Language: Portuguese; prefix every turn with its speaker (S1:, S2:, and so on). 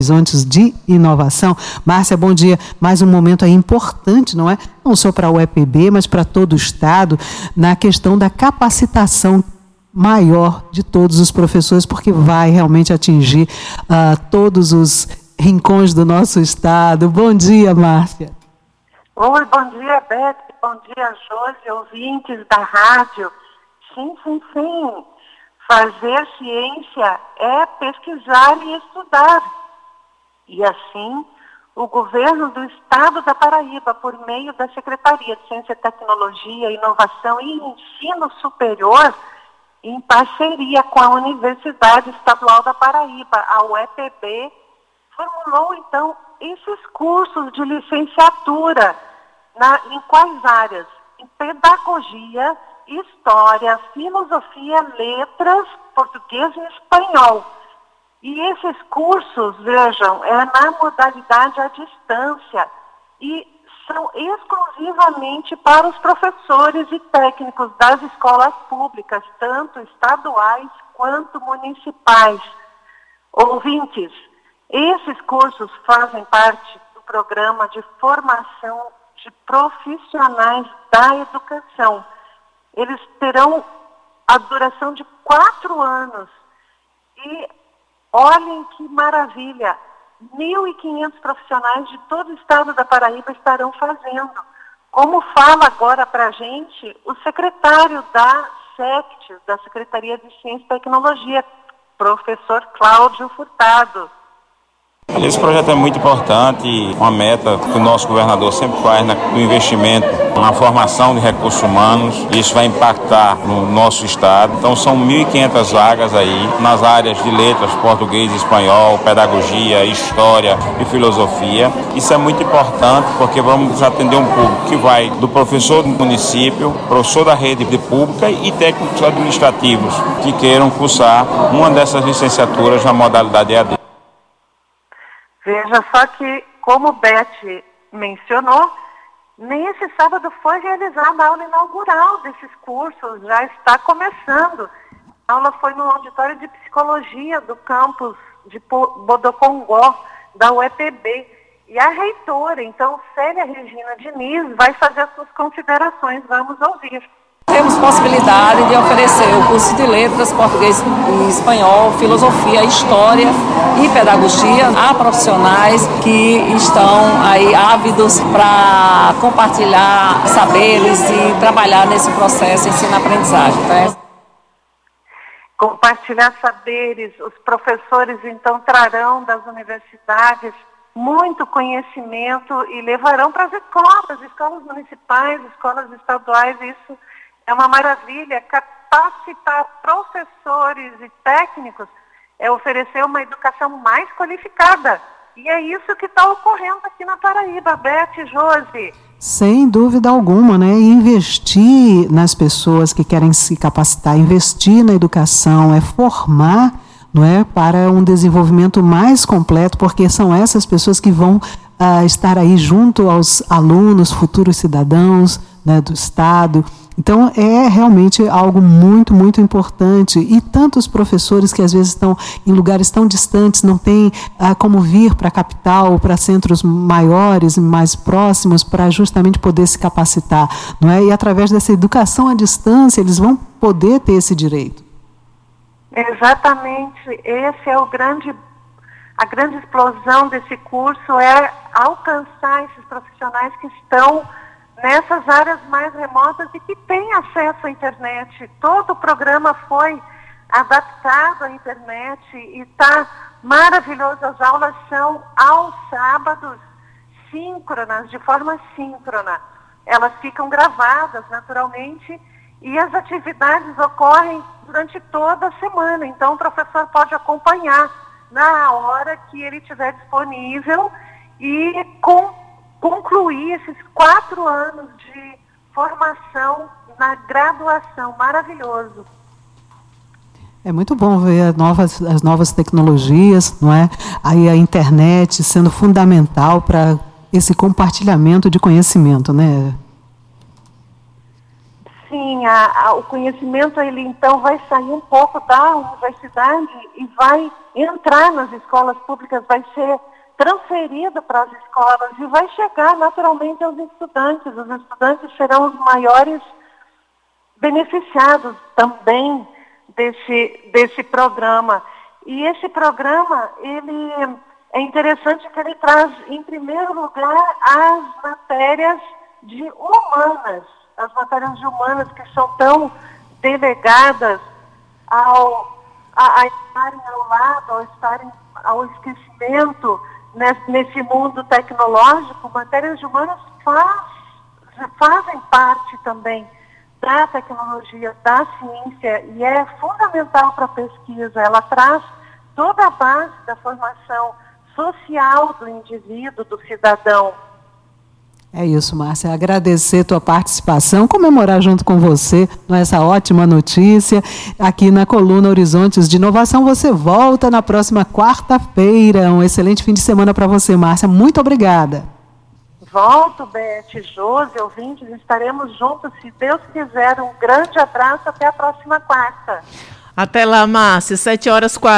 S1: Horizontes de Inovação. Márcia, bom dia. Mais um momento aí importante, não é? Não só para o EPB, mas para todo o Estado, na questão da capacitação maior de todos os professores, porque vai realmente atingir uh, todos os rincões do nosso Estado. Bom dia, Márcia.
S2: Oi, bom dia, Beth. Bom dia, Josi, ouvintes da rádio. Sim, sim, sim. Fazer ciência é pesquisar e estudar e assim, o governo do estado da Paraíba, por meio da Secretaria de Ciência, Tecnologia, Inovação e Ensino Superior, em parceria com a Universidade Estadual da Paraíba, a UEPB, formulou então esses cursos de licenciatura na, em quais áreas? Em pedagogia, história, filosofia, letras, português e espanhol. E esses cursos, vejam, é na modalidade à distância e são exclusivamente para os professores e técnicos das escolas públicas, tanto estaduais quanto municipais. Ouvintes, esses cursos fazem parte do programa de formação de profissionais da educação. Eles terão a duração de quatro anos e Olhem que maravilha! 1.500 profissionais de todo o estado da Paraíba estarão fazendo. Como fala agora para a gente o secretário da SECT, da Secretaria de Ciência e Tecnologia, professor Cláudio Furtado.
S3: Esse projeto é muito importante, uma meta que o nosso governador sempre faz no investimento na formação de recursos humanos. Isso vai impactar no nosso estado. Então são 1.500 vagas aí nas áreas de letras, português, espanhol, pedagogia, história e filosofia. Isso é muito importante porque vamos atender um público que vai do professor do município, professor da rede pública e técnicos administrativos que queiram cursar uma dessas licenciaturas na modalidade EAD.
S2: Veja só que, como Beth mencionou, nesse sábado foi realizada a aula inaugural desses cursos, já está começando. A aula foi no auditório de psicologia do campus de Bodocongó, da UEPB. E a reitora, então, Célia Regina Diniz, vai fazer as suas considerações. Vamos ouvir.
S4: Temos possibilidade de oferecer o curso de letras, português e espanhol, filosofia, história e pedagogia a profissionais que estão aí ávidos para compartilhar saberes e trabalhar nesse processo ensino-aprendizagem. Tá?
S2: Compartilhar saberes, os professores então trarão das universidades muito conhecimento e levarão para as escolas, escolas municipais, escolas estaduais, isso é uma maravilha. Capacitar professores e técnicos é oferecer uma educação mais qualificada. E é isso que está ocorrendo aqui na Paraíba, Beth Josi.
S1: Sem dúvida alguma, né? investir nas pessoas que querem se capacitar, investir na educação, é formar não é, para um desenvolvimento mais completo, porque são essas pessoas que vão uh, estar aí junto aos alunos, futuros cidadãos né, do Estado. Então, é realmente algo muito, muito importante. E tantos professores que às vezes estão em lugares tão distantes, não têm ah, como vir para a capital, para centros maiores, mais próximos, para justamente poder se capacitar. Não é? E através dessa educação à distância, eles vão poder ter esse direito.
S2: Exatamente. Esse é o grande a grande explosão desse curso é alcançar esses profissionais que estão nessas áreas mais remotas e que têm acesso à internet. Todo o programa foi adaptado à internet e está maravilhoso. As aulas são aos sábados, síncronas, de forma síncrona. Elas ficam gravadas naturalmente e as atividades ocorrem durante toda a semana. Então o professor pode acompanhar na hora que ele estiver disponível e com concluir esses quatro anos de formação na graduação. Maravilhoso.
S1: É muito bom ver as novas, as novas tecnologias, não é? Aí a internet sendo fundamental para esse compartilhamento de conhecimento, né?
S2: sim, a, a, o conhecimento ele então vai sair um pouco da universidade e vai entrar nas escolas públicas, vai ser transferido para as escolas e vai chegar naturalmente aos estudantes. Os estudantes serão os maiores beneficiados também desse, desse programa. E esse programa, ele é interessante que ele traz, em primeiro lugar, as matérias de humanas, as matérias de humanas que são tão delegadas ao, a, a estarem ao lado, ao estarem ao esquecimento nesse, mundo tecnológico, matérias humanas faz, fazem parte também da tecnologia, da ciência, e é fundamental para a pesquisa. Ela traz toda a base da formação social do indivíduo, do cidadão.
S1: É isso, Márcia. Agradecer tua participação, comemorar junto com você essa ótima notícia. Aqui na coluna Horizontes de Inovação, você volta na próxima quarta-feira. Um excelente fim de semana para você, Márcia. Muito obrigada.
S2: Volto, Beth, Josi, ouvintes, estaremos juntos, se Deus quiser. Um grande abraço, até a próxima quarta.
S5: Até lá, Márcia, 7 horas 40.